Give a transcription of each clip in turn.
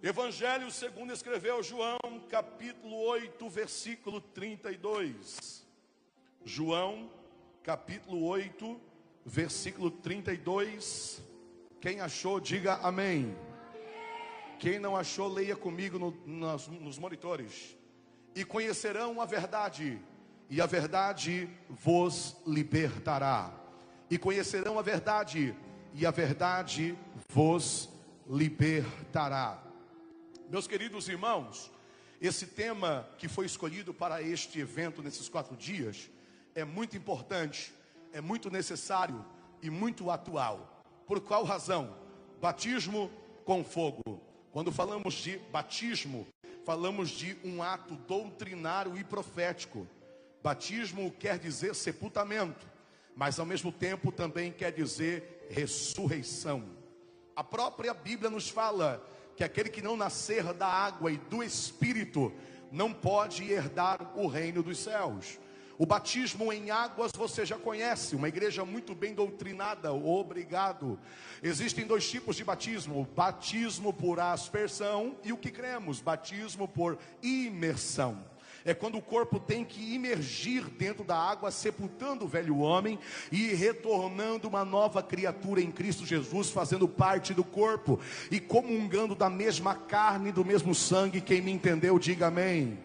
Evangelho segundo escreveu João, capítulo 8, versículo 32. João, capítulo 8, versículo 32. Quem achou, diga amém. Quem não achou, leia comigo no, nos, nos monitores. E conhecerão a verdade, e a verdade vos libertará. E conhecerão a verdade, e a verdade vos libertará. Meus queridos irmãos, esse tema que foi escolhido para este evento nesses quatro dias é muito importante, é muito necessário e muito atual. Por qual razão? Batismo com fogo. Quando falamos de batismo, falamos de um ato doutrinário e profético. Batismo quer dizer sepultamento, mas ao mesmo tempo também quer dizer ressurreição. A própria Bíblia nos fala que aquele que não nascer da água e do espírito não pode herdar o reino dos céus. O batismo em águas você já conhece, uma igreja muito bem doutrinada, obrigado. Existem dois tipos de batismo: batismo por aspersão e o que cremos, batismo por imersão é quando o corpo tem que imergir dentro da água, sepultando o velho homem e retornando uma nova criatura em Cristo Jesus, fazendo parte do corpo e comungando da mesma carne, do mesmo sangue. Quem me entendeu, diga amém.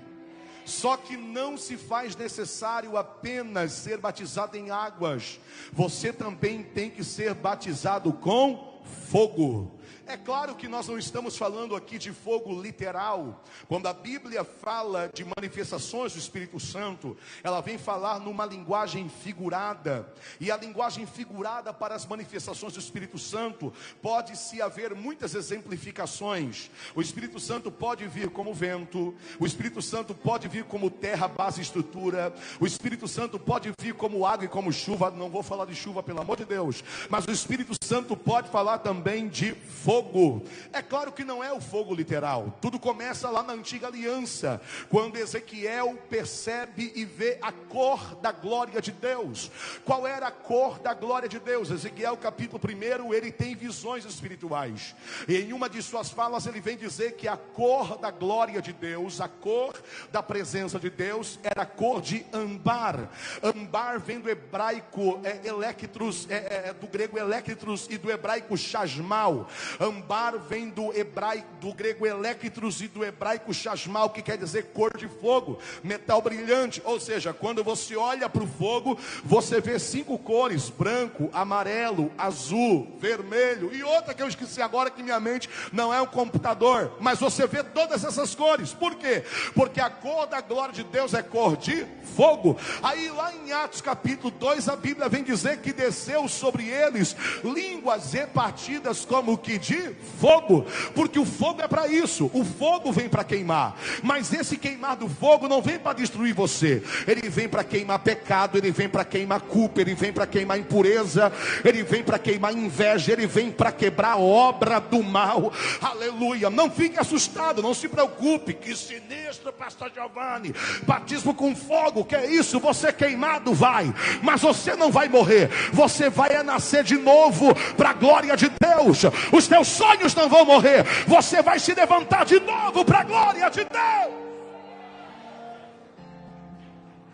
Só que não se faz necessário apenas ser batizado em águas, você também tem que ser batizado com fogo. É claro que nós não estamos falando aqui de fogo literal. Quando a Bíblia fala de manifestações do Espírito Santo, ela vem falar numa linguagem figurada. E a linguagem figurada para as manifestações do Espírito Santo pode se haver muitas exemplificações. O Espírito Santo pode vir como vento, o Espírito Santo pode vir como terra, base estrutura, o Espírito Santo pode vir como água e como chuva. Não vou falar de chuva, pelo amor de Deus, mas o Espírito Santo pode falar também de fogo. É claro que não é o fogo literal. Tudo começa lá na antiga aliança, quando Ezequiel percebe e vê a cor da glória de Deus. Qual era a cor da glória de Deus? Ezequiel capítulo 1, ele tem visões espirituais. E em uma de suas falas ele vem dizer que a cor da glória de Deus, a cor da presença de Deus era a cor de ambar. Ambar vem do hebraico é, electros, é, é, é do grego electros e do hebraico chasmal. Ambar vem do hebraico, do grego electros e do hebraico chasmal, que quer dizer cor de fogo, metal brilhante. Ou seja, quando você olha para o fogo, você vê cinco cores: branco, amarelo, azul, vermelho e outra que eu esqueci agora que minha mente não é um computador, mas você vê todas essas cores. Por quê? Porque a cor da glória de Deus é cor de fogo. Aí lá em Atos capítulo 2, a Bíblia vem dizer que desceu sobre eles línguas repartidas como que de fogo, porque o fogo é para isso. O fogo vem para queimar, mas esse queimar do fogo não vem para destruir você. Ele vem para queimar pecado, ele vem para queimar culpa, ele vem para queimar impureza, ele vem para queimar inveja, ele vem para quebrar a obra do mal. Aleluia. Não fique assustado, não se preocupe. Que sinistro, pastor Giovanni. Batismo com fogo, que é isso? Você queimado vai, mas você não vai morrer. Você vai nascer de novo para a glória de Deus. Os teus sonhos não vão morrer. Você vai se levantar de novo para a glória de Deus.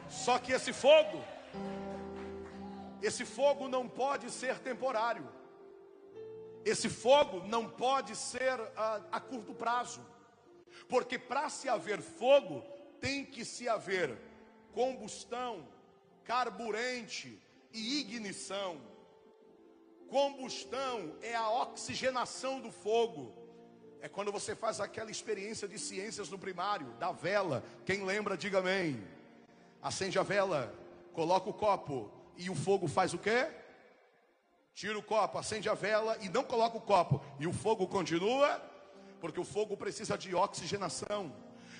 Só que esse fogo, esse fogo não pode ser temporário. Esse fogo não pode ser a, a curto prazo. Porque para se haver fogo, tem que se haver combustão, carburante e ignição. Combustão é a oxigenação do fogo. É quando você faz aquela experiência de ciências no primário, da vela. Quem lembra, diga amém. Acende a vela, coloca o copo e o fogo faz o quê? Tira o copo, acende a vela e não coloca o copo. E o fogo continua, porque o fogo precisa de oxigenação.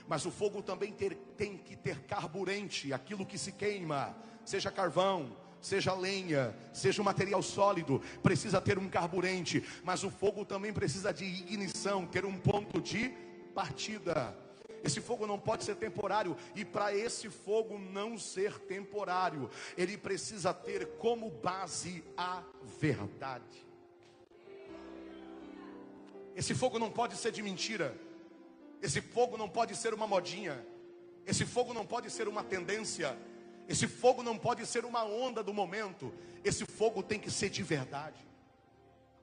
Mas o fogo também ter, tem que ter carburante, aquilo que se queima, seja carvão, seja lenha, seja um material sólido, precisa ter um carburante, mas o fogo também precisa de ignição, ter um ponto de partida. Esse fogo não pode ser temporário, e para esse fogo não ser temporário, ele precisa ter como base a verdade. Esse fogo não pode ser de mentira. Esse fogo não pode ser uma modinha. Esse fogo não pode ser uma tendência. Esse fogo não pode ser uma onda do momento. Esse fogo tem que ser de verdade.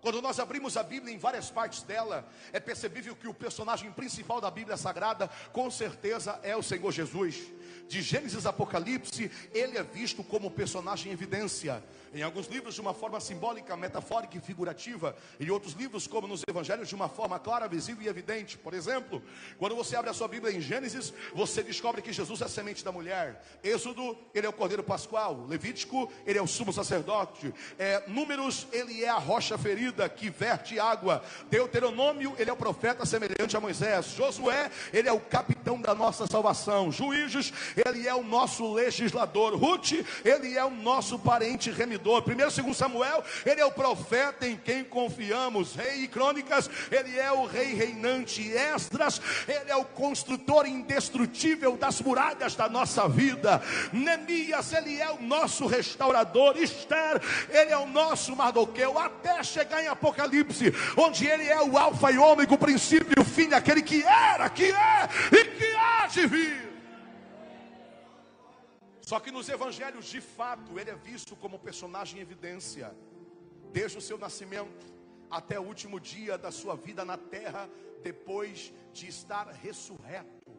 Quando nós abrimos a Bíblia em várias partes dela, é percebível que o personagem principal da Bíblia Sagrada, com certeza, é o Senhor Jesus. De Gênesis a Apocalipse, ele é visto como personagem em evidência. Em alguns livros de uma forma simbólica, metafórica e figurativa, em outros livros, como nos evangelhos, de uma forma clara, visível e evidente. Por exemplo, quando você abre a sua Bíblia em Gênesis, você descobre que Jesus é a semente da mulher. Êxodo, ele é o cordeiro pascual. Levítico, ele é o sumo sacerdote. É, números, ele é a rocha ferida que verte água. Deuteronômio, ele é o profeta semelhante a Moisés. Josué, ele é o capitão da nossa salvação. Juízes, ele é o nosso legislador. Ruth, ele é o nosso parente remidor. Primeiro, segundo Samuel, ele é o profeta em quem confiamos. Rei e Crônicas, ele é o rei reinante. Esdras, ele é o construtor indestrutível das muralhas da nossa vida. Neemias, ele é o nosso restaurador. Esther, ele é o nosso Mardoqueu. Até chegar em Apocalipse, onde ele é o alfa e ômega, o princípio e o fim, aquele que era, que é e que há de vir. Só que nos evangelhos, de fato, ele é visto como personagem em evidência, desde o seu nascimento até o último dia da sua vida na terra, depois de estar ressurreto,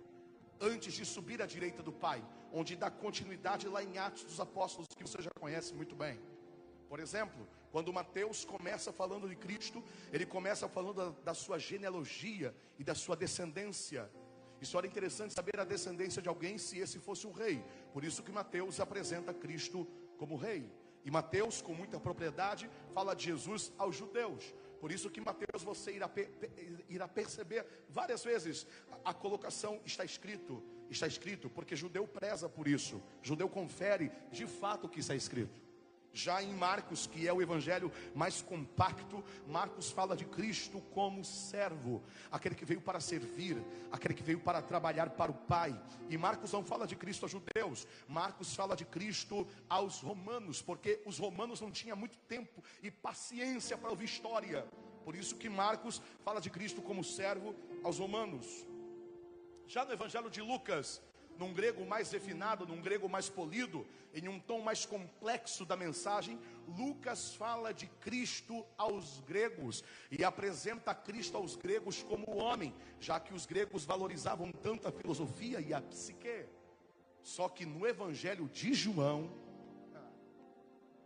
antes de subir à direita do Pai, onde dá continuidade lá em Atos dos Apóstolos, que você já conhece muito bem. Por exemplo, quando Mateus começa falando de Cristo, ele começa falando da, da sua genealogia e da sua descendência. Isso era interessante saber a descendência de alguém se esse fosse um rei. Por isso que Mateus apresenta Cristo como rei. E Mateus, com muita propriedade, fala de Jesus aos judeus. Por isso que Mateus você irá, irá perceber várias vezes a, a colocação está escrito, está escrito, porque judeu preza por isso. Judeu confere de fato o que está escrito. Já em Marcos, que é o evangelho mais compacto, Marcos fala de Cristo como servo, aquele que veio para servir, aquele que veio para trabalhar para o Pai. E Marcos não fala de Cristo aos judeus, Marcos fala de Cristo aos romanos, porque os romanos não tinham muito tempo e paciência para ouvir história. Por isso que Marcos fala de Cristo como servo aos romanos. Já no evangelho de Lucas, num grego mais refinado, num grego mais polido, em um tom mais complexo da mensagem, Lucas fala de Cristo aos gregos e apresenta Cristo aos gregos como homem, já que os gregos valorizavam tanto a filosofia e a psique. Só que no evangelho de João,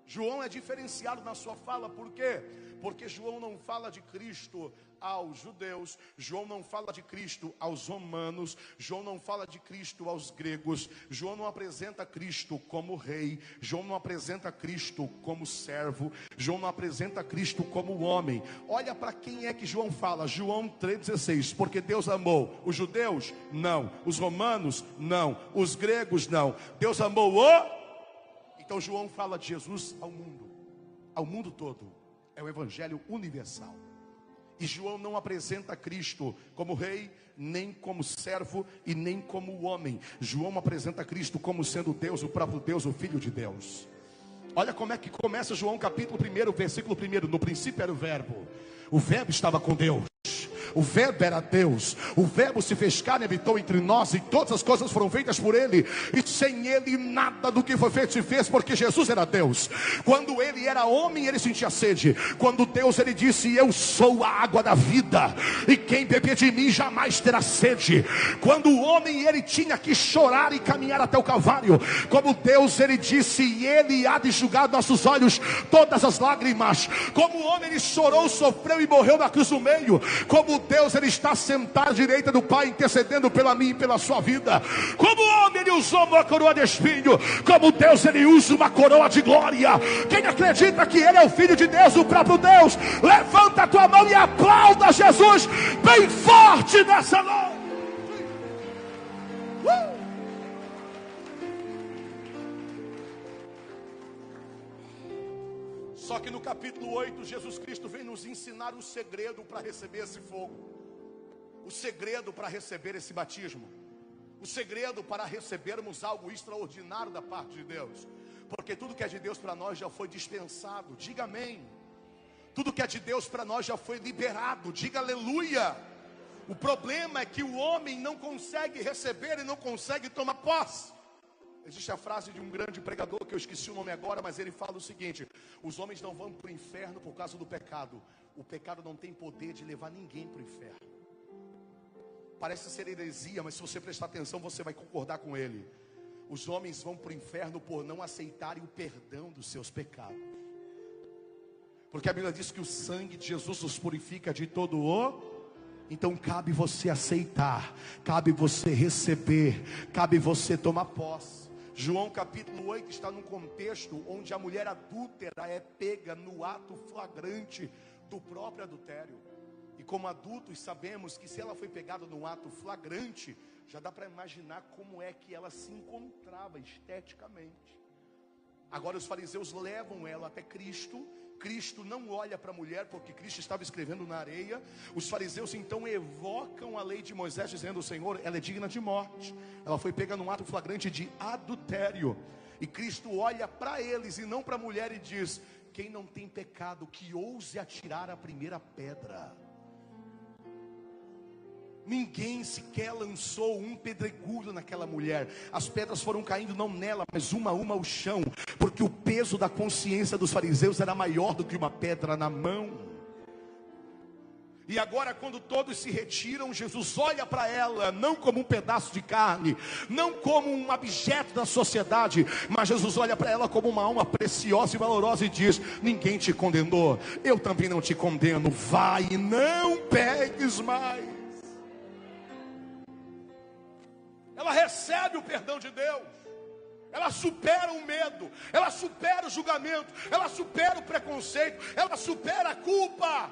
João é diferenciado na sua fala, por quê? Porque João não fala de Cristo aos judeus, João não fala de Cristo aos romanos, João não fala de Cristo aos gregos, João não apresenta Cristo como rei, João não apresenta Cristo como servo, João não apresenta Cristo como homem. Olha para quem é que João fala, João 3,16, porque Deus amou os judeus? Não, os romanos? Não, os gregos? Não, Deus amou o. Então João fala de Jesus ao mundo, ao mundo todo, é o evangelho universal. E João não apresenta Cristo como rei, nem como servo e nem como homem. João apresenta Cristo como sendo Deus, o próprio Deus, o Filho de Deus. Olha como é que começa João capítulo 1, versículo 1. No princípio era o verbo. O verbo estava com Deus. O verbo era Deus. O verbo se fez carne, habitou entre nós e todas as coisas foram feitas por ele. E sem ele nada do que foi feito se fez, porque Jesus era Deus. Quando ele era homem, ele sentia sede. Quando Deus ele disse: "Eu sou a água da vida, e quem beber de mim jamais terá sede". Quando o homem ele tinha que chorar e caminhar até o Calvário, como Deus ele disse: "E ele há de julgar nossos olhos todas as lágrimas". Como o homem ele chorou, sofreu e morreu na cruz do meio, como Deus ele está sentado à direita do Pai, intercedendo pela mim e pela sua vida. Como homem ele usou uma coroa de espinho, como Deus ele usa uma coroa de glória. Quem acredita que ele é o filho de Deus, o próprio Deus, levanta a tua mão e aplauda Jesus bem forte nessa noite. Só que no capítulo 8, Jesus Cristo vem nos ensinar o segredo para receber esse fogo, o segredo para receber esse batismo, o segredo para recebermos algo extraordinário da parte de Deus, porque tudo que é de Deus para nós já foi dispensado, diga amém. Tudo que é de Deus para nós já foi liberado, diga aleluia. O problema é que o homem não consegue receber e não consegue tomar posse. Existe a frase de um grande pregador que eu esqueci o nome agora, mas ele fala o seguinte: os homens não vão para o inferno por causa do pecado. O pecado não tem poder de levar ninguém para o inferno. Parece ser heresia, mas se você prestar atenção, você vai concordar com ele. Os homens vão para o inferno por não aceitarem o perdão dos seus pecados. Porque a Bíblia diz que o sangue de Jesus nos purifica de todo o. Então cabe você aceitar, cabe você receber, cabe você tomar posse. João capítulo 8 está num contexto onde a mulher adúltera é pega no ato flagrante do próprio adultério. E como adultos sabemos que se ela foi pegada num ato flagrante, já dá para imaginar como é que ela se encontrava esteticamente. Agora os fariseus levam ela até Cristo. Cristo não olha para a mulher porque Cristo estava escrevendo na areia. Os fariseus então evocam a lei de Moisés dizendo: "Senhor, ela é digna de morte. Ela foi pega num ato flagrante de adultério". E Cristo olha para eles e não para a mulher e diz: "Quem não tem pecado que ouse atirar a primeira pedra". Ninguém sequer lançou um pedregulho naquela mulher. As pedras foram caindo não nela, mas uma a uma ao chão, porque o peso da consciência dos fariseus era maior do que uma pedra na mão. E agora, quando todos se retiram, Jesus olha para ela, não como um pedaço de carne, não como um objeto da sociedade, mas Jesus olha para ela como uma alma preciosa e valorosa e diz: Ninguém te condenou, eu também não te condeno, vai não pegues mais. Ela recebe o perdão de Deus, ela supera o medo, ela supera o julgamento, ela supera o preconceito, ela supera a culpa.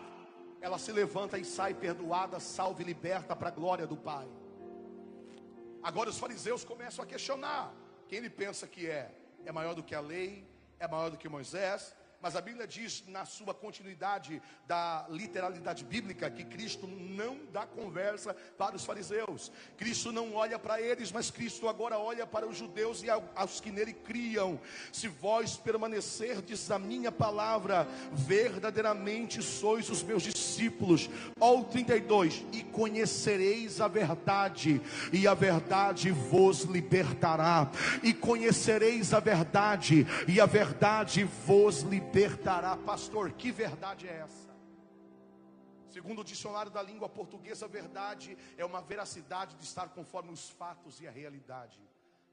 Ela se levanta e sai perdoada, salva e liberta para a glória do Pai. Agora os fariseus começam a questionar: quem ele pensa que é? É maior do que a lei? É maior do que Moisés? Mas a Bíblia diz, na sua continuidade da literalidade bíblica, que Cristo não dá conversa para os fariseus. Cristo não olha para eles, mas Cristo agora olha para os judeus e aos que nele criam. Se vós permanecerdes a minha palavra, verdadeiramente sois os meus discípulos. Ó 32, e conhecereis a verdade, e a verdade vos libertará. E conhecereis a verdade, e a verdade vos libertará libertará. Pastor, que verdade é essa? Segundo o dicionário da língua portuguesa, verdade é uma veracidade de estar conforme os fatos e a realidade.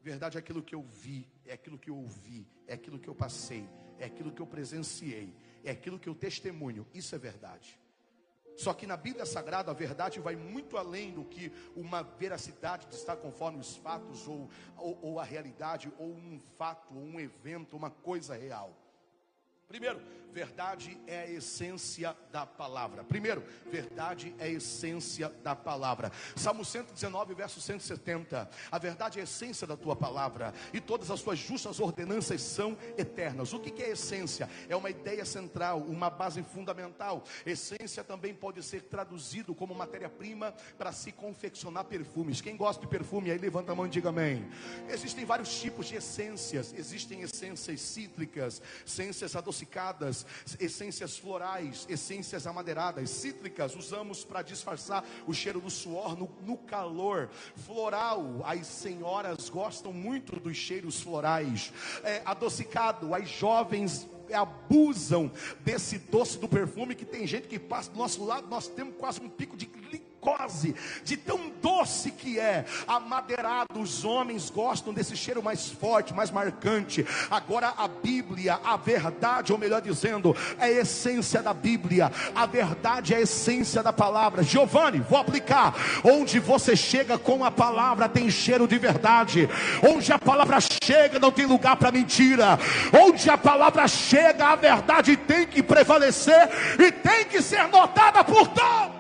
Verdade é aquilo que eu vi, é aquilo que eu ouvi, é aquilo que eu passei, é aquilo que eu presenciei, é aquilo que eu testemunho. Isso é verdade. Só que na Bíblia Sagrada a verdade vai muito além do que uma veracidade de estar conforme os fatos ou, ou, ou a realidade, ou um fato, ou um evento, uma coisa real. Primeiro, verdade é a essência da palavra. Primeiro, verdade é a essência da palavra. Salmo 119, verso 170. A verdade é a essência da tua palavra, e todas as tuas justas ordenanças são eternas. O que é essência? É uma ideia central, uma base fundamental. Essência também pode ser traduzido como matéria-prima para se confeccionar perfumes. Quem gosta de perfume aí, levanta a mão e diga amém. Existem vários tipos de essências. Existem essências cítricas, essências adocicadas, essências florais, essências amadeiradas, cítricas, usamos para disfarçar o cheiro do suor no, no calor. Floral, as senhoras gostam muito dos cheiros florais. É, adocicado, as jovens abusam desse doce do perfume que tem gente que passa do nosso lado, nós temos quase um pico de glicose, de tão doce que é. Amadeirado, os homens gostam desse cheiro mais forte, mais marcante. Agora a Bíblia, a verdade, ou melhor dizendo, é a essência da Bíblia. A verdade é a essência da palavra. Giovanni, vou aplicar. Onde você chega com a palavra tem cheiro de verdade. Onde a palavra chega não tem lugar para mentira. Onde a palavra chega, a verdade tem que prevalecer e tem que ser notada por todos.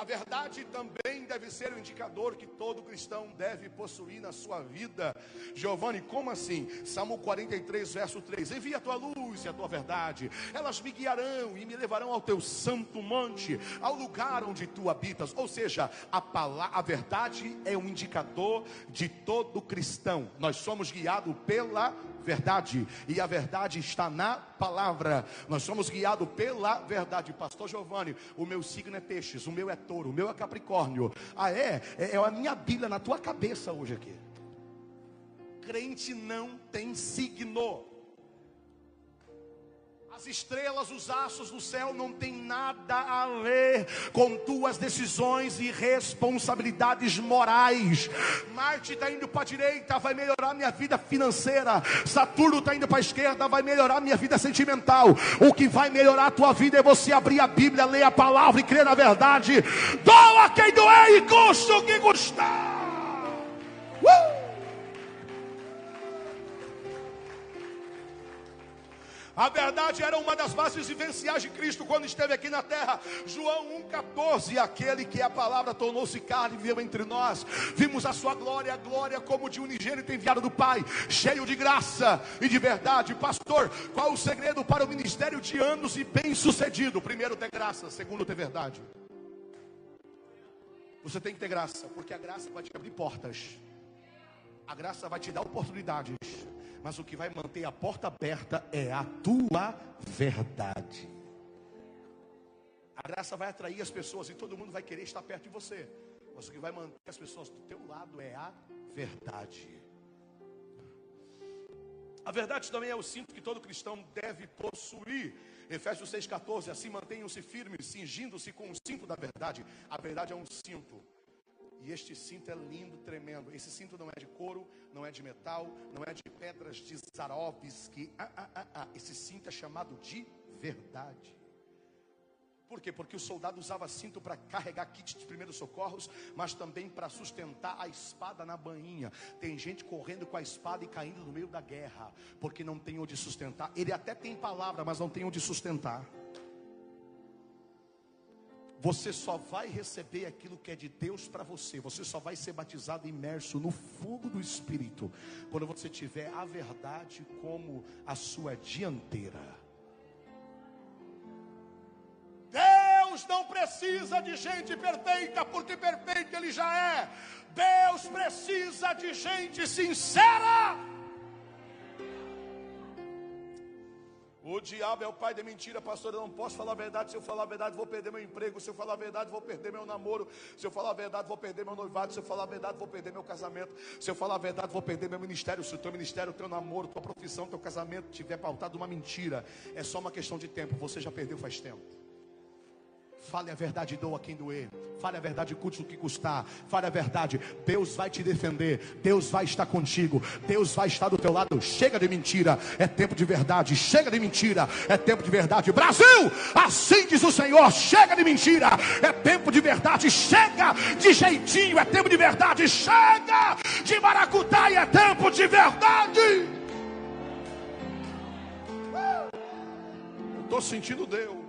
A verdade também deve ser o um indicador que todo cristão deve possuir na sua vida. Giovanni, como assim? Salmo 43, verso 3: Envia a tua luz e a tua verdade, elas me guiarão e me levarão ao teu santo monte, ao lugar onde tu habitas. Ou seja, a, palavra, a verdade é um indicador de todo cristão. Nós somos guiados pela verdade, e a verdade está na palavra. Nós somos guiados pela verdade. Pastor Giovanni, o meu signo é peixes, o meu é touro, o meu é capricórnio. Ah, é? É, é a minha Bíblia na tua cabeça hoje aqui. Crente não tem signo. As estrelas, os astros do céu não tem nada a ver com tuas decisões e responsabilidades morais. Marte está indo para a direita, vai melhorar minha vida financeira. Saturno está indo para a esquerda, vai melhorar minha vida sentimental. O que vai melhorar a tua vida é você abrir a Bíblia, ler a palavra e crer na verdade. Doa quem doer e custa o que custar. A verdade era uma das bases vivenciais de Cristo quando esteve aqui na terra. João 1,14: Aquele que a palavra tornou-se carne e viveu entre nós. Vimos a sua glória, a glória como de unigênito enviado do Pai, cheio de graça e de verdade. Pastor, qual o segredo para o ministério de anos e bem sucedido? Primeiro, ter graça. Segundo, ter verdade. Você tem que ter graça, porque a graça vai te abrir portas. A graça vai te dar oportunidades mas o que vai manter a porta aberta é a tua verdade. A graça vai atrair as pessoas e todo mundo vai querer estar perto de você. Mas o que vai manter as pessoas do teu lado é a verdade. A verdade também é o cinto que todo cristão deve possuir. Efésios 6,14, assim mantenham-se firmes, cingindo-se com o cinto da verdade. A verdade é um cinto. E este cinto é lindo, tremendo. Esse cinto não é de couro, não é de metal, não é de pedras de Zarovski. Ah, ah, ah, ah. Esse cinto é chamado de verdade. Por quê? Porque o soldado usava cinto para carregar kit de primeiros socorros, mas também para sustentar a espada na bainha. Tem gente correndo com a espada e caindo no meio da guerra, porque não tem onde sustentar. Ele até tem palavra, mas não tem onde sustentar. Você só vai receber aquilo que é de Deus para você. Você só vai ser batizado imerso no fogo do Espírito quando você tiver a verdade como a sua dianteira. Deus não precisa de gente perfeita, porque perfeito Ele já é. Deus precisa de gente sincera. O diabo é o pai da mentira, pastor. Eu não posso falar a verdade. Se eu falar a verdade, vou perder meu emprego. Se eu falar a verdade, vou perder meu namoro. Se eu falar a verdade, vou perder meu noivado. Se eu falar a verdade, vou perder meu casamento. Se eu falar a verdade, vou perder meu ministério. Se o teu ministério, o teu namoro, tua profissão, teu casamento tiver pautado uma mentira, é só uma questão de tempo. Você já perdeu faz tempo. Fale a verdade, doa quem doer. Fale a verdade, custe o que custar. Fale a verdade, Deus vai te defender. Deus vai estar contigo. Deus vai estar do teu lado. Chega de mentira, é tempo de verdade. Chega de mentira, é tempo de verdade. Brasil, assim diz o Senhor: chega de mentira, é tempo de verdade. Chega de jeitinho, é tempo de verdade. Chega de maracutaia, é tempo de verdade. Eu estou sentindo Deus.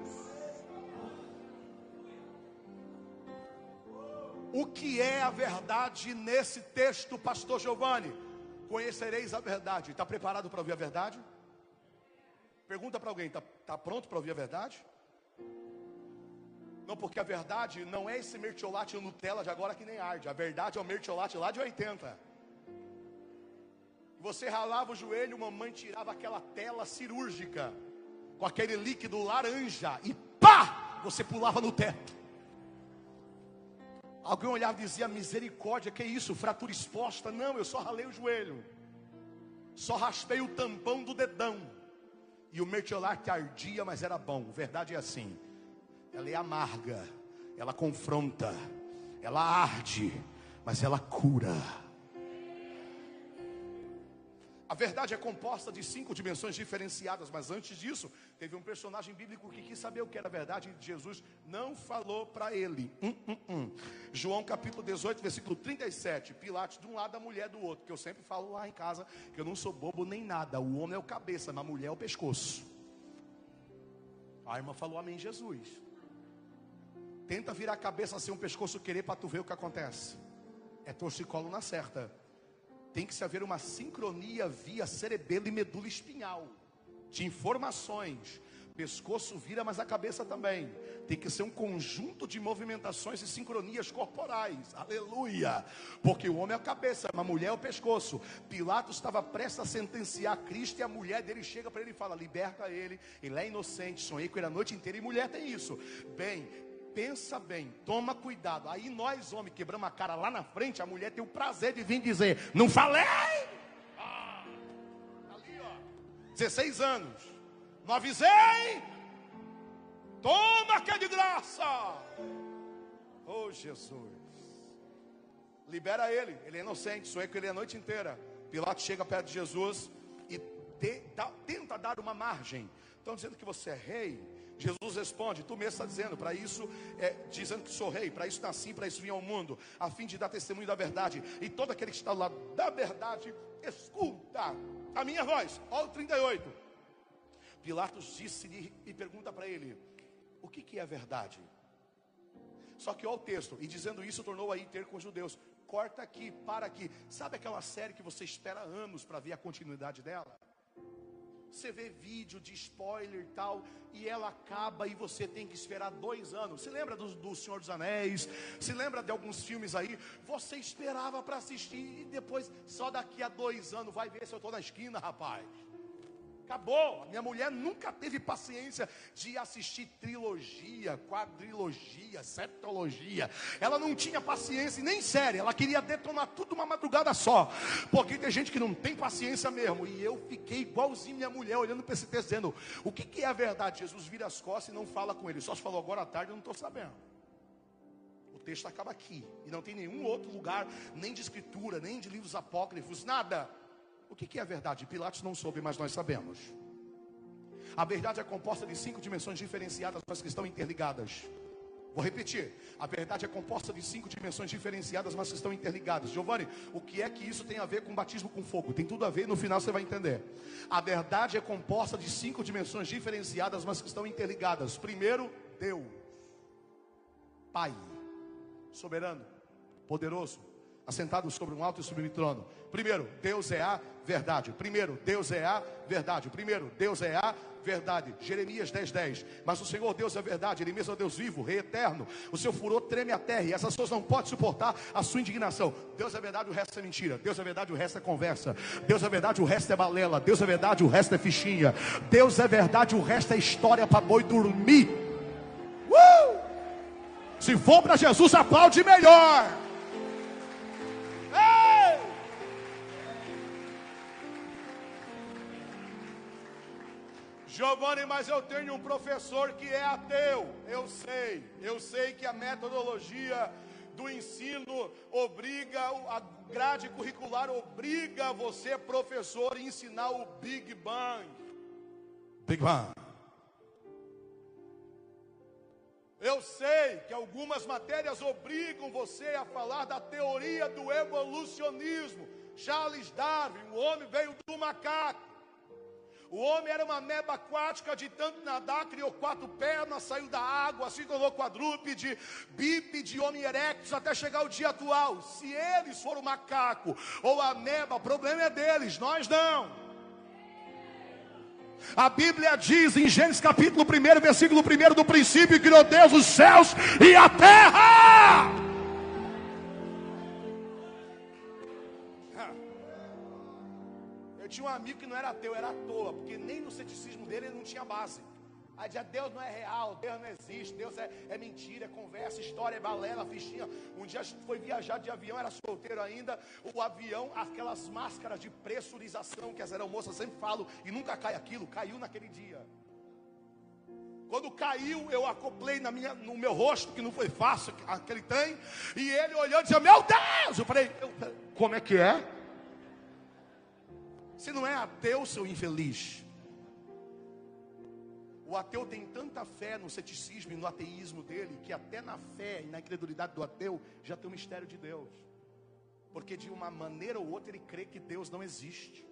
O que é a verdade nesse texto, pastor Giovanni? Conhecereis a verdade. Está preparado para ouvir a verdade? Pergunta para alguém: está tá pronto para ouvir a verdade? Não, porque a verdade não é esse mertiolate Nutella de agora que nem arde. A verdade é o mertiolate lá de 80. Você ralava o joelho, mamãe tirava aquela tela cirúrgica com aquele líquido laranja e pá! Você pulava no teto. Alguém olhava e dizia: Misericórdia, que isso? Fratura exposta? Não, eu só ralei o joelho, só raspei o tampão do dedão, e o mertiolate ardia, mas era bom. Verdade é assim: ela é amarga, ela confronta, ela arde, mas ela cura. A verdade é composta de cinco dimensões diferenciadas, mas antes disso, teve um personagem bíblico que quis saber o que era verdade e Jesus não falou para ele. Hum, hum, hum. João capítulo 18, versículo 37. Pilatos de um lado, a mulher do outro. Que eu sempre falo lá em casa que eu não sou bobo nem nada. O homem é o cabeça, mas a mulher é o pescoço. A irmã falou amém, Jesus. Tenta virar a cabeça sem um pescoço querer para tu ver o que acontece. É torcicolo na certa tem que se haver uma sincronia via cerebelo e medula espinhal de informações Pescoço vira, mas a cabeça também. Tem que ser um conjunto de movimentações e sincronias corporais. Aleluia! Porque o homem é a cabeça, a mulher é o pescoço. Pilatos estava prestes a sentenciar Cristo e a mulher dele chega para ele e fala: Liberta ele, ele é inocente. Sonhei com ele a noite inteira e mulher tem isso. Bem, pensa bem, toma cuidado. Aí nós, homens, quebramos a cara lá na frente, a mulher tem o prazer de vir dizer: Não falei! Ah, ali, ó, 16 anos. Não avisei? Toma que é de graça. Oh Jesus. Libera ele, ele é inocente, sonhei com ele a noite inteira. Pilatos chega perto de Jesus e tenta dar uma margem. Estão dizendo que você é rei. Jesus responde, tu mesmo está dizendo, para isso, é, dizendo que sou rei, para isso nasci, para isso vim ao mundo, a fim de dar testemunho da verdade. E todo aquele que está lá da verdade, escuta a minha voz. Olha o 38. Pilatos disse-lhe e pergunta para ele: O que, que é verdade? Só que olha o texto, e dizendo isso, tornou a ter com os judeus. Corta aqui, para aqui. Sabe aquela série que você espera anos para ver a continuidade dela? Você vê vídeo de spoiler e tal, e ela acaba e você tem que esperar dois anos. Se lembra do, do Senhor dos Anéis? Se lembra de alguns filmes aí? Você esperava para assistir e depois, só daqui a dois anos, vai ver se eu estou na esquina, rapaz. Acabou. Minha mulher nunca teve paciência de assistir trilogia, quadrilogia, septologia. Ela não tinha paciência nem série. Ela queria detonar tudo uma madrugada só. Porque tem gente que não tem paciência mesmo. E eu fiquei igualzinho minha mulher, olhando para esse texto, dizendo: O que, que é a verdade? Jesus vira as costas e não fala com ele. Só se falou agora à tarde, eu não estou sabendo. O texto acaba aqui. E não tem nenhum outro lugar, nem de escritura, nem de livros apócrifos, nada o que é a verdade? Pilatos não soube, mas nós sabemos. A verdade é composta de cinco dimensões diferenciadas, mas que estão interligadas. Vou repetir. A verdade é composta de cinco dimensões diferenciadas, mas que estão interligadas. Giovanni, o que é que isso tem a ver com batismo com fogo? Tem tudo a ver, no final você vai entender. A verdade é composta de cinco dimensões diferenciadas, mas que estão interligadas. Primeiro, Deus. Pai. Soberano. Poderoso. Assentado sobre um alto e sublime trono. Primeiro, Deus é a verdade. Primeiro, Deus é a verdade. Primeiro, Deus é a verdade. Jeremias 10, 10. Mas o Senhor Deus é verdade, Ele mesmo é Deus vivo, Rei eterno. O seu furor treme a terra e essas pessoas não podem suportar a sua indignação. Deus é verdade, o resto é mentira. Deus é verdade, o resto é conversa. Deus é verdade, o resto é balela. Deus é verdade, o resto é fichinha. Deus é verdade, o resto é história para boi dormir. Uh! Se for para Jesus, aplaude melhor. Giovanni, mas eu tenho um professor que é ateu. Eu sei, eu sei que a metodologia do ensino obriga, a grade curricular obriga você, professor, a ensinar o Big Bang. Big Bang. Eu sei que algumas matérias obrigam você a falar da teoria do evolucionismo. Charles Darwin, o homem veio do macaco. O homem era uma meba aquática, de tanto nadar, criou quatro pernas, saiu da água, se tornou quadrúpede, bípede, homem erectus, até chegar o dia atual. Se eles foram macaco ou a meba, o problema é deles, nós não. A Bíblia diz em Gênesis capítulo 1, versículo 1 do princípio, criou Deus os céus e a terra. Tinha um amigo que não era ateu, era à toa, porque nem no ceticismo dele ele não tinha base. Aí dizia, Deus não é real, Deus não existe, Deus é, é mentira, é conversa, história, é balela, fichinha. Um dia foi viajar de avião, era solteiro ainda, o avião, aquelas máscaras de pressurização que as aeromoças sempre falam, e nunca cai aquilo, caiu naquele dia. Quando caiu, eu acoplei na minha, no meu rosto, que não foi fácil aquele trem, e ele olhando dizia, meu Deus! Eu falei, como é que é? Você não é ateu, seu infeliz. O ateu tem tanta fé no ceticismo e no ateísmo dele, que até na fé e na incredulidade do ateu já tem o mistério de Deus. Porque de uma maneira ou outra ele crê que Deus não existe.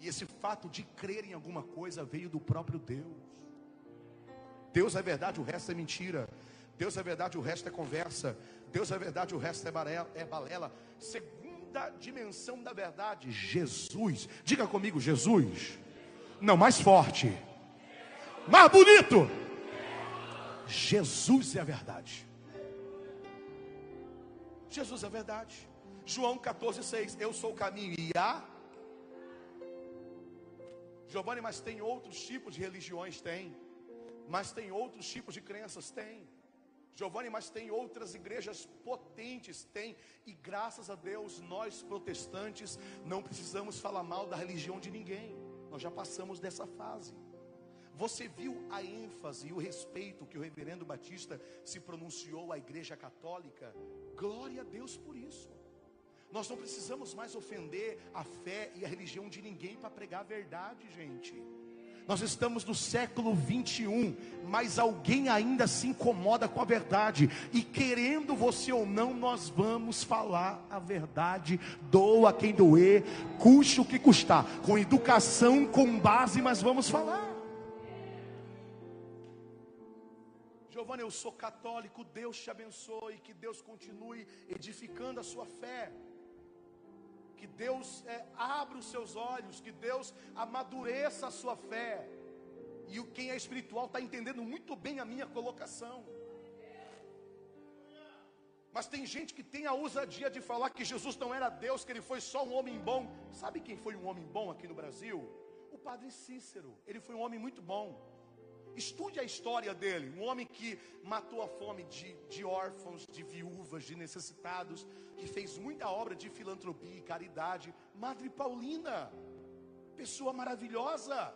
E esse fato de crer em alguma coisa veio do próprio Deus. Deus é verdade, o resto é mentira. Deus é verdade, o resto é conversa. Deus é verdade, o resto é balela. É balela. Segundo segunda dimensão da verdade, Jesus. Diga comigo, Jesus. Não, mais forte. Mais bonito. Jesus é a verdade. Jesus é a verdade. João 14, 6. Eu sou o caminho e a. Giovanni, mas tem outros tipos de religiões? Tem. Mas tem outros tipos de crenças? Tem. Giovanni, mas tem outras igrejas potentes? Tem. E graças a Deus, nós protestantes não precisamos falar mal da religião de ninguém. Nós já passamos dessa fase. Você viu a ênfase e o respeito que o reverendo Batista se pronunciou à igreja católica? Glória a Deus por isso. Nós não precisamos mais ofender a fé e a religião de ninguém para pregar a verdade, gente. Nós estamos no século 21, mas alguém ainda se incomoda com a verdade, e querendo você ou não, nós vamos falar a verdade, doa quem doer, custe o que custar, com educação, com base, mas vamos falar. Giovanni, eu sou católico, Deus te abençoe, que Deus continue edificando a sua fé que Deus é, abra os seus olhos, que Deus amadureça a sua fé. E o quem é espiritual está entendendo muito bem a minha colocação. Mas tem gente que tem a ousadia de falar que Jesus não era Deus, que ele foi só um homem bom. Sabe quem foi um homem bom aqui no Brasil? O padre Cícero. Ele foi um homem muito bom. Estude a história dele, um homem que matou a fome de, de órfãos, de viúvas, de necessitados, que fez muita obra de filantropia e caridade. Madre Paulina, pessoa maravilhosa,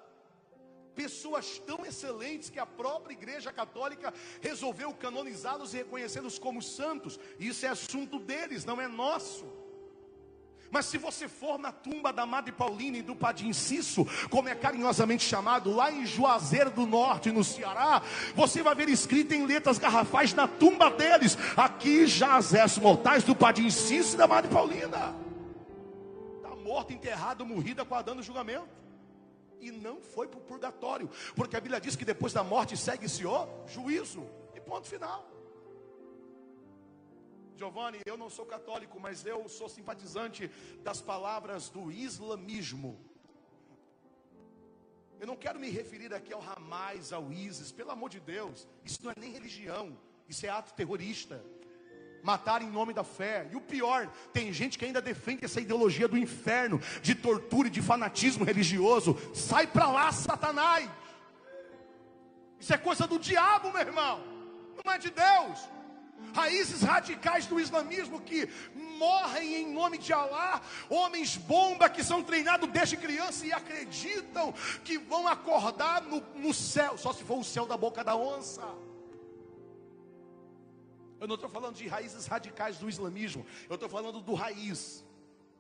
pessoas tão excelentes que a própria Igreja Católica resolveu canonizá-los e reconhecê-los como santos. Isso é assunto deles, não é nosso. Mas se você for na tumba da Madre Paulina e do Inciso, como é carinhosamente chamado, lá em Juazeiro do Norte, no Ceará, você vai ver escrito em letras garrafais na tumba deles: aqui jaz os mortais do Inciso e da Madre Paulina. Está morto, enterrado, morrida, aguardando o julgamento. E não foi para o purgatório, porque a Bíblia diz que depois da morte segue-se o juízo, e ponto final. Giovanni, eu não sou católico, mas eu sou simpatizante das palavras do islamismo. Eu não quero me referir aqui ao Hamas, ao ISIS, pelo amor de Deus, isso não é nem religião, isso é ato terrorista. Matar em nome da fé. E o pior, tem gente que ainda defende essa ideologia do inferno, de tortura e de fanatismo religioso. Sai para lá, Satanás. Isso é coisa do diabo, meu irmão. Não é de Deus raízes radicais do islamismo que morrem em nome de Alá, homens bomba que são treinados desde criança e acreditam que vão acordar no, no céu, só se for o céu da boca da onça. Eu não estou falando de raízes radicais do islamismo, eu estou falando do raiz.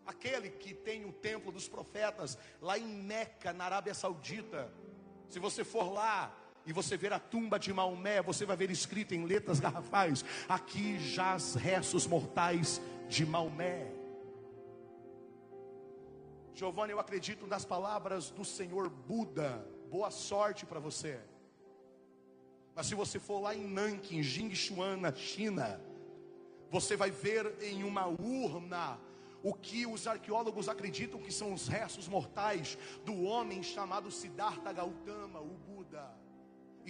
Aquele que tem o templo dos profetas lá em Meca, na Arábia Saudita. Se você for lá, e você ver a tumba de Maomé, você vai ver escrito em letras garrafais: aqui jaz restos mortais de Maomé. Giovanni, eu acredito nas palavras do Senhor Buda. Boa sorte para você. Mas se você for lá em Nanking, Jingchuan, na China, você vai ver em uma urna o que os arqueólogos acreditam que são os restos mortais do homem chamado Siddhartha Gautama, o Buda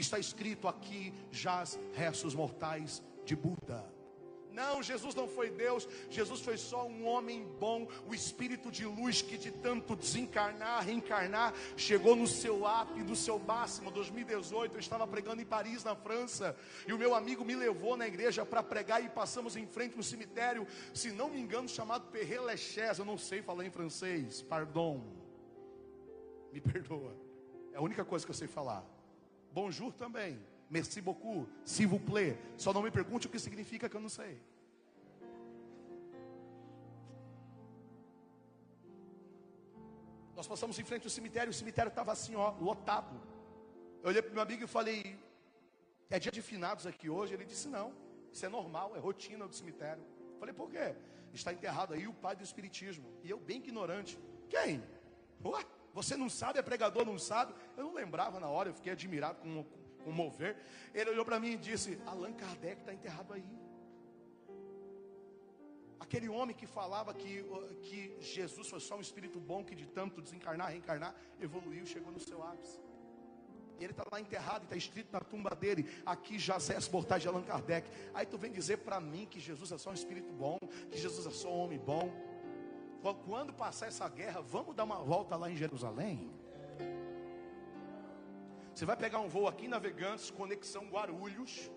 está escrito aqui: jaz restos mortais de Buda. Não, Jesus não foi Deus, Jesus foi só um homem bom, o espírito de luz que de tanto desencarnar, reencarnar, chegou no seu ápice, no seu máximo. 2018, eu estava pregando em Paris, na França, e o meu amigo me levou na igreja para pregar e passamos em frente no cemitério, se não me engano, chamado Père Lachaise, eu não sei falar em francês, pardon. Me perdoa. É a única coisa que eu sei falar. Bonjour também. Merci beaucoup. S'il vous plaît. Só não me pergunte o que significa que eu não sei. Nós passamos em frente ao cemitério, o cemitério estava assim, ó, lotado. Eu olhei para meu amigo e falei: É dia de finados aqui hoje? Ele disse: Não, isso é normal, é rotina do cemitério. Eu falei: Por quê? Está enterrado aí o pai do Espiritismo. E eu, bem ignorante: Quem? Ué? Você não sabe, é pregador, não sabe. Eu não lembrava na hora, eu fiquei admirado com, o mover. Ele olhou para mim e disse: Allan Kardec está enterrado aí. Aquele homem que falava que, que Jesus foi só um espírito bom que de tanto desencarnar, reencarnar, evoluiu, chegou no seu ápice. Ele está lá enterrado e está escrito na tumba dele: aqui Jazés Mortais de Allan Kardec. Aí tu vem dizer para mim que Jesus é só um espírito bom, que Jesus é só um homem bom. Quando passar essa guerra, vamos dar uma volta lá em Jerusalém? Você vai pegar um voo aqui Navegantes, conexão Guarulhos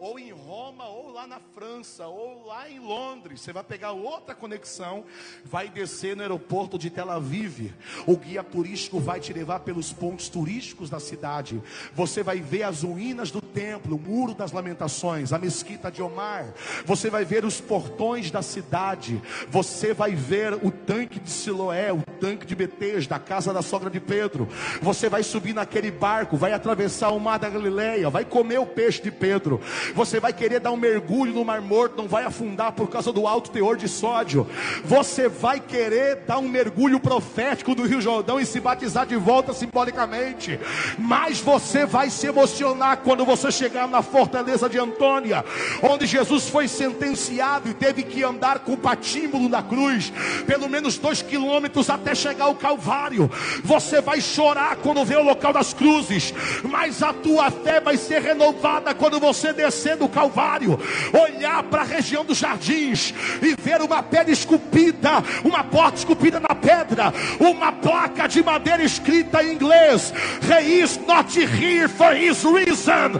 ou em Roma, ou lá na França, ou lá em Londres. Você vai pegar outra conexão, vai descer no aeroporto de Tel Aviv. O guia turístico vai te levar pelos pontos turísticos da cidade. Você vai ver as ruínas do templo, o muro das lamentações, a mesquita de Omar. Você vai ver os portões da cidade. Você vai ver o tanque de Siloé, o tanque de Betesda, da casa da sogra de Pedro. Você vai subir naquele barco, vai atravessar o mar da Galileia, vai comer o peixe de Pedro. Você vai querer dar um mergulho no Mar Morto, não vai afundar por causa do alto teor de sódio. Você vai querer dar um mergulho profético do Rio Jordão e se batizar de volta simbolicamente. Mas você vai se emocionar quando você chegar na fortaleza de Antônia, onde Jesus foi sentenciado e teve que andar com o patímbulo na cruz, pelo menos dois quilômetros até chegar ao Calvário. Você vai chorar quando vê o local das cruzes, mas a tua fé vai ser renovada quando você descer do Calvário, olhar para a região dos jardins e ver uma pedra esculpida, uma porta esculpida na pedra, uma placa de madeira escrita em inglês: He is not here for his reason.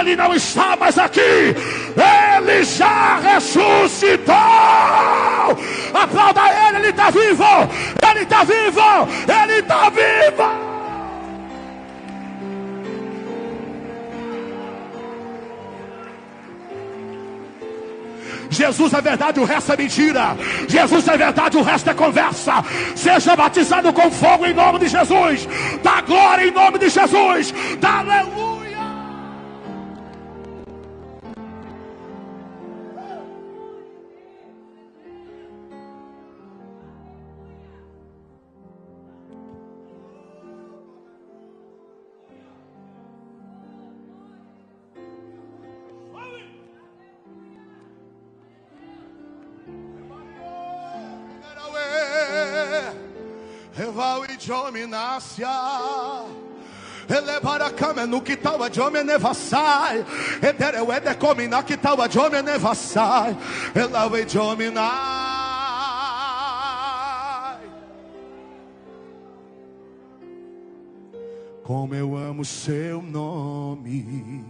Ele não está mais aqui, ele já ressuscitou. Aplauda ele, ele está vivo, ele está vivo, ele está vivo. Jesus é verdade, o resto é mentira. Jesus é verdade, o resto é conversa. Seja batizado com fogo em nome de Jesus. Dá glória em nome de Jesus. Aleluia. Dominácia. Ele para cama no que tal a jome nevassai. Edere o ede comina que tal a jome nevassai. Ela vai dominar. Como eu amo seu nome.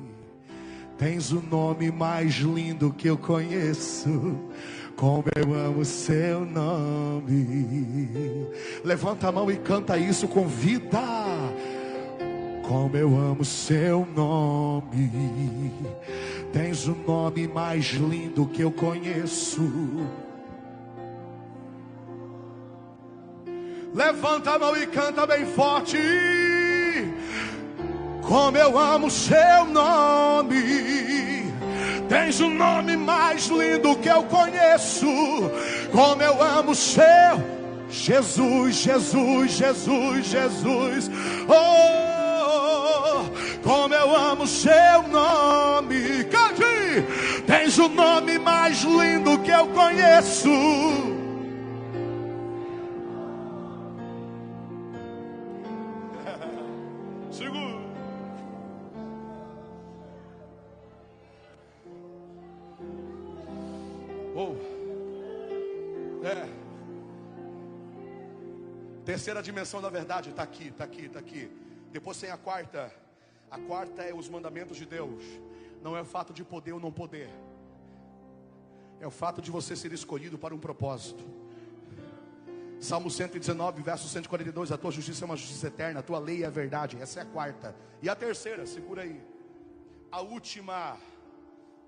Tens o nome mais lindo que eu conheço. Como eu amo seu nome. Levanta a mão e canta isso com vida. Como eu amo seu nome. Tens o nome mais lindo que eu conheço. Levanta a mão e canta bem forte. Como eu amo seu nome Tens o nome mais lindo que eu conheço. Como eu amo seu Jesus, Jesus, Jesus, Jesus. Oh, como eu amo seu nome. Cante! Tens o nome mais lindo que eu conheço. Terceira dimensão da verdade está aqui, está aqui, está aqui. Depois tem a quarta. A quarta é os mandamentos de Deus. Não é o fato de poder ou não poder. É o fato de você ser escolhido para um propósito. Salmo 119, verso 142. A tua justiça é uma justiça eterna, a tua lei é a verdade. Essa é a quarta. E a terceira, segura aí. A última,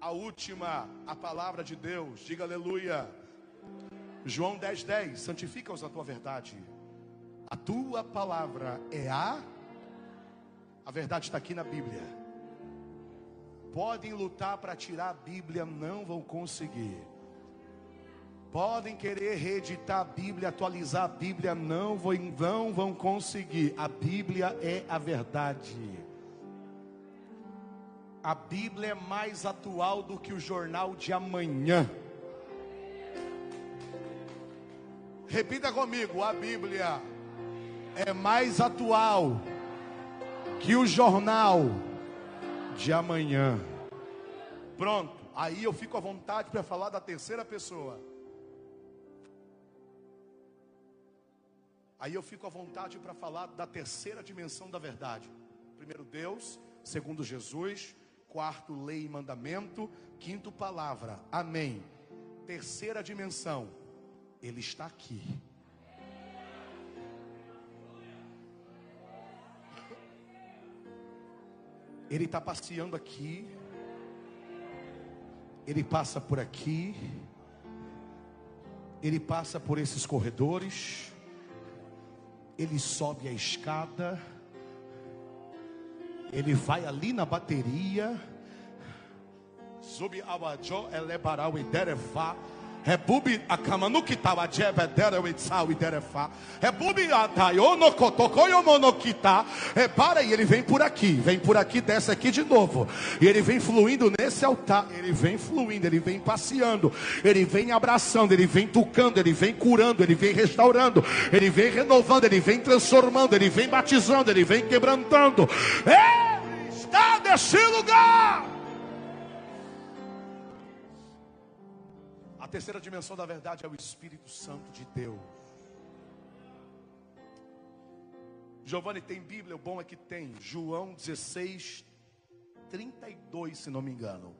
a última, a palavra de Deus. Diga aleluia. João 10, 10. Santifica-os na tua verdade. A tua palavra é a. A verdade está aqui na Bíblia. Podem lutar para tirar a Bíblia, não vão conseguir. Podem querer reeditar a Bíblia, atualizar a Bíblia, não vão, não vão conseguir. A Bíblia é a verdade. A Bíblia é mais atual do que o jornal de amanhã. Repita comigo: a Bíblia é mais atual que o jornal de amanhã. Pronto, aí eu fico à vontade para falar da terceira pessoa. Aí eu fico à vontade para falar da terceira dimensão da verdade. Primeiro Deus, segundo Jesus, quarto lei e mandamento, quinto palavra. Amém. Terceira dimensão, ele está aqui. Ele está passeando aqui. Ele passa por aqui. Ele passa por esses corredores. Ele sobe a escada. Ele vai ali na bateria. Subi abajo elebarau e derefá. Rebubi akamanuki tawajebe dere witsau iderefa. Rebubi monokita. Repara, e ele vem por aqui, vem por aqui, desce aqui de novo. E ele vem fluindo nesse altar, ele vem fluindo, ele vem passeando, ele vem abraçando, ele vem tocando, ele vem curando, ele vem restaurando, ele vem renovando, ele vem transformando, ele vem batizando, ele vem quebrantando. Ele está nesse lugar. Terceira dimensão da verdade é o Espírito Santo de Deus. Giovanni tem Bíblia, o bom é que tem. João 16, 32, se não me engano.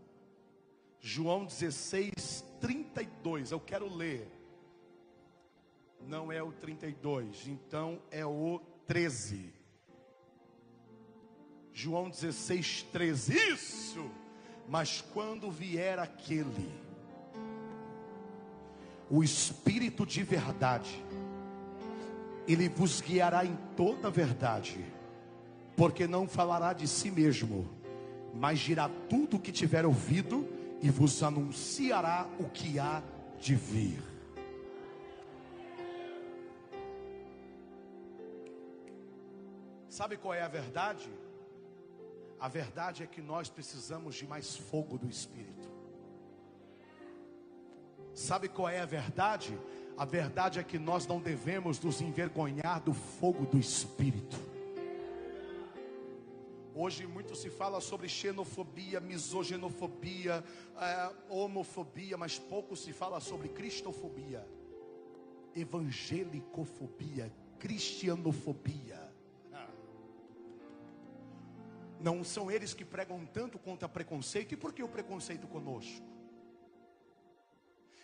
João 16, 32. Eu quero ler. Não é o 32, então é o 13. João 16, 13. Isso! Mas quando vier aquele o Espírito de verdade, ele vos guiará em toda a verdade, porque não falará de si mesmo, mas dirá tudo o que tiver ouvido e vos anunciará o que há de vir. Sabe qual é a verdade? A verdade é que nós precisamos de mais fogo do Espírito. Sabe qual é a verdade? A verdade é que nós não devemos nos envergonhar do fogo do Espírito. Hoje muito se fala sobre xenofobia, misogenofobia, é, homofobia, mas pouco se fala sobre cristofobia, evangelicofobia, cristianofobia. Não são eles que pregam tanto contra preconceito, e por que o preconceito conosco?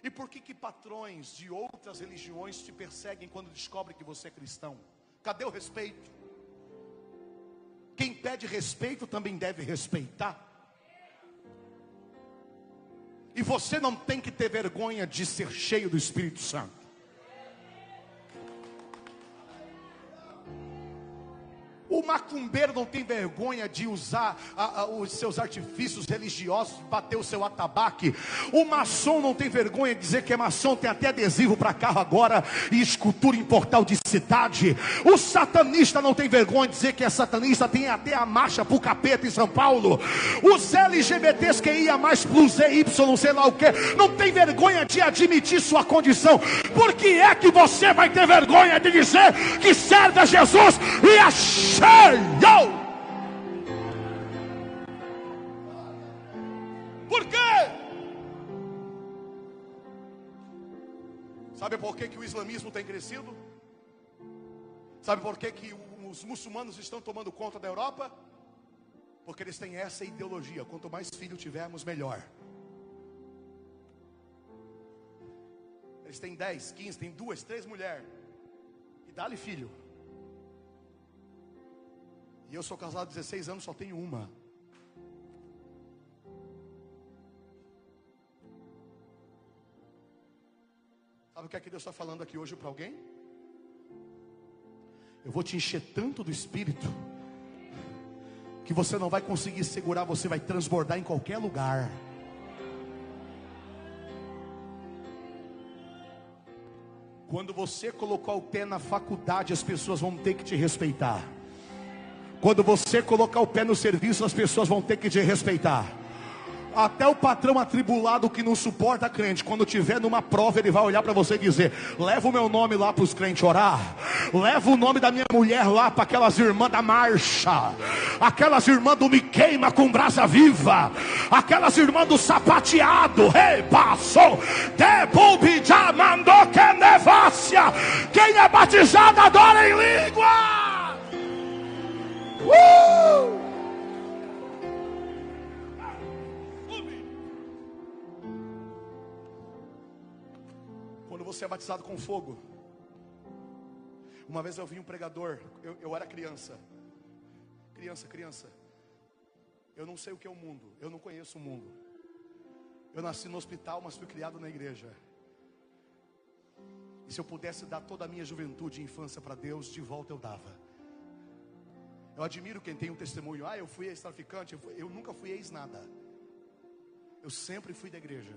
E por que que patrões de outras religiões te perseguem quando descobrem que você é cristão? Cadê o respeito? Quem pede respeito também deve respeitar. E você não tem que ter vergonha de ser cheio do Espírito Santo. O macumbeiro não tem vergonha de usar a, a, os seus artifícios religiosos, bater o seu atabaque. O maçom não tem vergonha de dizer que é maçom, tem até adesivo para carro agora e escultura em portal de cidade. O satanista não tem vergonha de dizer que é satanista, tem até a marcha para o capeta em São Paulo. Os LGBTs que ia mais plus Y, não sei lá o que, não tem vergonha de admitir sua condição. Por que é que você vai ter vergonha de dizer que serve a Jesus e a cheio. Por quê? Sabe por que, que o islamismo tem crescido? Sabe por que, que os muçulmanos estão tomando conta da Europa? Porque eles têm essa ideologia: quanto mais filho tivermos, melhor. Eles têm 10, 15, tem duas, três mulheres. E dá-lhe filho. E eu sou casado há 16 anos, só tenho uma. Sabe o que é que Deus está falando aqui hoje para alguém? Eu vou te encher tanto do Espírito que você não vai conseguir segurar, você vai transbordar em qualquer lugar. Quando você colocou o pé na faculdade, as pessoas vão ter que te respeitar. Quando você colocar o pé no serviço, as pessoas vão ter que te respeitar. Até o patrão atribulado que não suporta crente, quando tiver numa prova, ele vai olhar para você e dizer: leva o meu nome lá para os crentes orar, leva o nome da minha mulher lá para aquelas irmãs da marcha, aquelas irmãs do me queima com brasa viva, aquelas irmãs do sapateado, rei passou, debubi já mandou que nevácia. Quem é batizado adora em língua. Uh! você é batizado com fogo. Uma vez eu vi um pregador, eu, eu era criança. Criança, criança. Eu não sei o que é o mundo, eu não conheço o mundo. Eu nasci no hospital, mas fui criado na igreja. E se eu pudesse dar toda a minha juventude e infância para Deus, de volta eu dava. Eu admiro quem tem um testemunho. Ah, eu fui ex-traficante. Eu, eu nunca fui ex-nada. Eu sempre fui da igreja.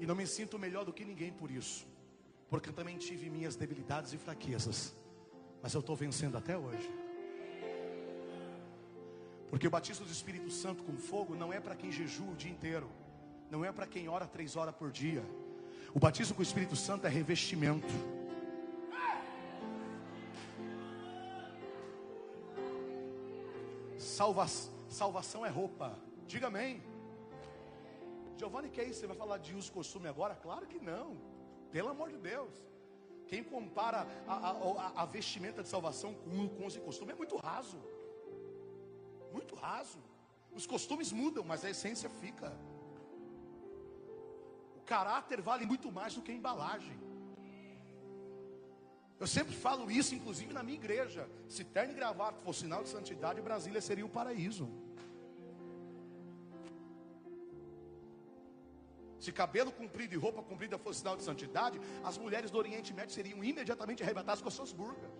E não me sinto melhor do que ninguém por isso. Porque eu também tive minhas debilidades e fraquezas. Mas eu estou vencendo até hoje. Porque o batismo do Espírito Santo com fogo não é para quem jejua o dia inteiro. Não é para quem ora três horas por dia. O batismo com o Espírito Santo é revestimento. Salva, salvação é roupa. Diga amém. Giovanni, que é isso? Você vai falar de uso e costume agora? Claro que não. Pelo amor de Deus. Quem compara a, a, a vestimenta de salvação com, com uso e costume é muito raso. Muito raso. Os costumes mudam, mas a essência fica. O caráter vale muito mais do que a embalagem. Eu sempre falo isso, inclusive na minha igreja. Se terno e gravata fosse sinal de santidade, Brasília seria o paraíso. Se cabelo comprido e roupa comprida fosse sinal de santidade, as mulheres do Oriente Médio seriam imediatamente arrebatadas com as suas burgas.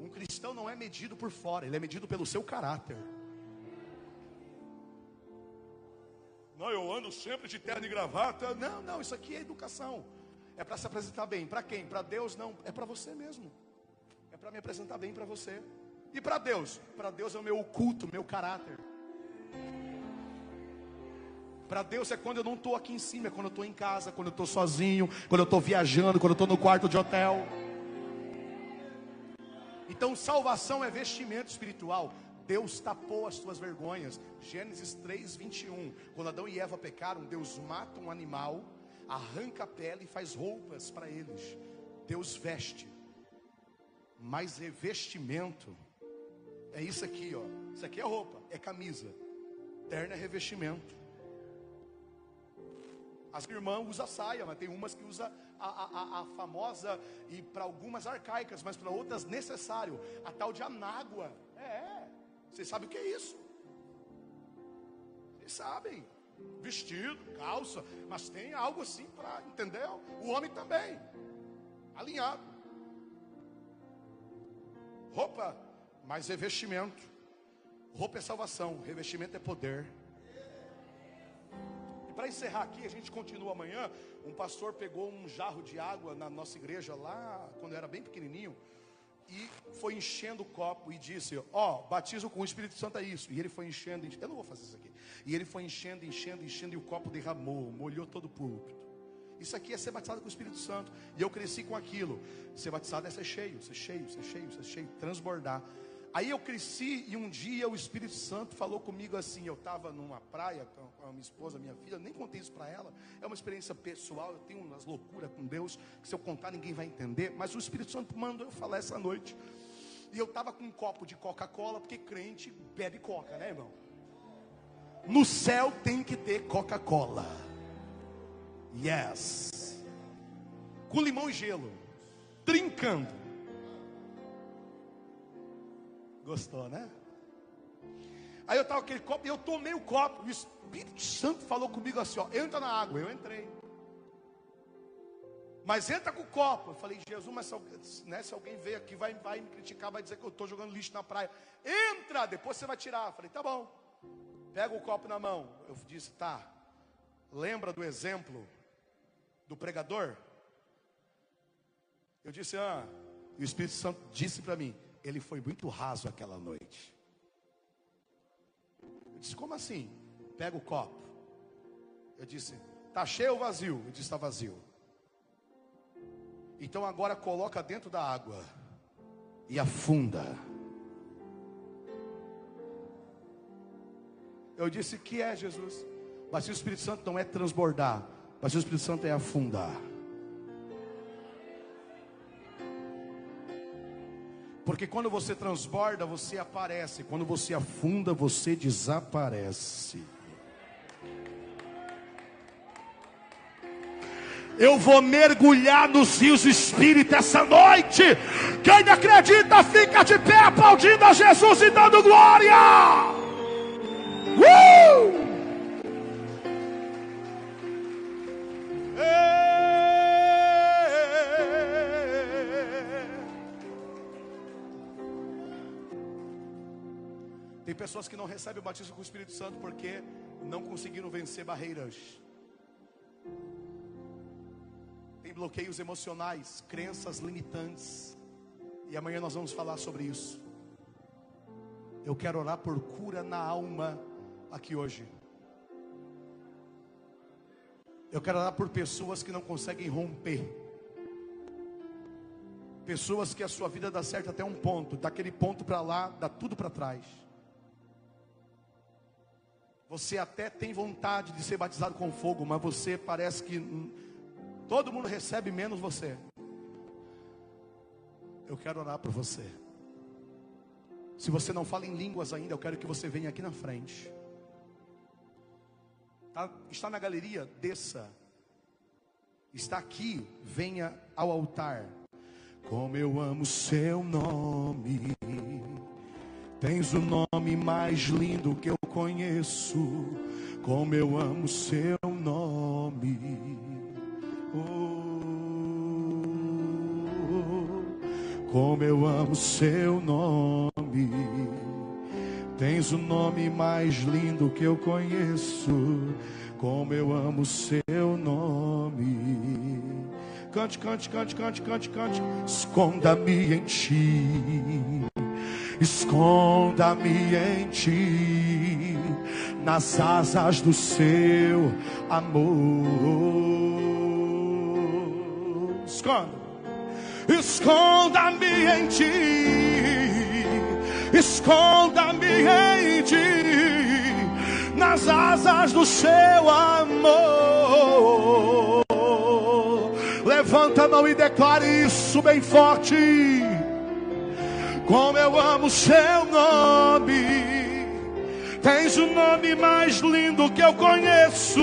Um cristão não é medido por fora, ele é medido pelo seu caráter. Não, eu ando sempre de terno e gravata. Não, não, isso aqui é educação. É para se apresentar bem. Para quem? Para Deus não, é para você mesmo. É para me apresentar bem para você. E para Deus? Para Deus é o meu culto, meu caráter. Para Deus é quando eu não estou aqui em cima, é quando eu estou em casa, quando eu estou sozinho, quando eu estou viajando, quando eu estou no quarto de hotel. Então, salvação é vestimento espiritual. Deus tapou as suas vergonhas. Gênesis 3, 21. Quando Adão e Eva pecaram, Deus mata um animal, arranca a pele e faz roupas para eles. Deus veste. Mas revestimento é isso aqui, ó. Isso aqui é roupa, é camisa. Terno é revestimento. As irmãs usam saia, mas tem umas que usam a, a, a famosa e para algumas arcaicas, mas para outras necessário, a tal de anágua. É, vocês sabem o que é isso? Vocês sabem. Vestido, calça, mas tem algo assim para, entendeu? O homem também, alinhado. Roupa, mas revestimento. Roupa é salvação, revestimento é poder para encerrar aqui, a gente continua amanhã. Um pastor pegou um jarro de água na nossa igreja lá, quando eu era bem pequenininho, e foi enchendo o copo e disse: Ó, oh, batismo com o Espírito Santo é isso. E ele foi enchendo, enchendo, eu não vou fazer isso aqui. E ele foi enchendo, enchendo, enchendo, e o copo derramou, molhou todo o púlpito. Isso aqui é ser batizado com o Espírito Santo. E eu cresci com aquilo. Ser batizado é ser cheio, ser cheio, ser cheio, ser cheio, transbordar. Aí eu cresci e um dia o Espírito Santo falou comigo assim. Eu estava numa praia com a minha esposa, minha filha, nem contei isso para ela. É uma experiência pessoal. Eu tenho umas loucuras com Deus que se eu contar ninguém vai entender. Mas o Espírito Santo mandou eu falar essa noite. E eu estava com um copo de Coca-Cola, porque crente bebe Coca, né, irmão? No céu tem que ter Coca-Cola. Yes. Com limão e gelo. Trincando. Gostou, né? Aí eu estava aquele copo e eu tomei o copo. O Espírito Santo falou comigo assim: ó, entra na água. Eu entrei. Mas entra com o copo. Eu falei, Jesus, mas se, né, se alguém veio aqui, vai, vai me criticar, vai dizer que eu estou jogando lixo na praia. Entra, depois você vai tirar. Eu falei, tá bom. Pega o copo na mão. Eu disse, tá. Lembra do exemplo do pregador? Eu disse, ah. E o Espírito Santo disse para mim: ele foi muito raso aquela noite. Eu disse: Como assim? Pega o copo. Eu disse: Tá cheio ou vazio? Ele disse: Está vazio. Então agora coloca dentro da água e afunda. Eu disse: Que é Jesus? Mas o Espírito Santo não é transbordar, mas o Espírito Santo é afundar. Porque quando você transborda, você aparece. Quando você afunda, você desaparece. Eu vou mergulhar nos rios do Espírito essa noite. Quem acredita, fica de pé aplaudindo a Jesus e dando glória. Pessoas que não recebem o batismo com o Espírito Santo porque não conseguiram vencer barreiras. Tem bloqueios emocionais, crenças limitantes. E amanhã nós vamos falar sobre isso. Eu quero orar por cura na alma aqui hoje. Eu quero orar por pessoas que não conseguem romper. Pessoas que a sua vida dá certo até um ponto, daquele ponto para lá, dá tudo para trás. Você até tem vontade de ser batizado com fogo, mas você parece que todo mundo recebe menos você. Eu quero orar por você. Se você não fala em línguas ainda, eu quero que você venha aqui na frente. Tá, está na galeria, desça. Está aqui, venha ao altar. Como eu amo seu nome. Tens o nome mais lindo que eu conheço, como eu amo seu nome. Oh, como eu amo seu nome. Tens o nome mais lindo que eu conheço, como eu amo seu nome. Cante, cante, cante, cante, cante, cante. Esconda-me em ti esconda-me em ti, nas asas do seu amor. Esconda, esconda-me em ti, esconda-me em ti, nas asas do seu amor. Levanta a mão e declare isso bem forte como eu amo seu nome. Tens o nome mais lindo que eu conheço.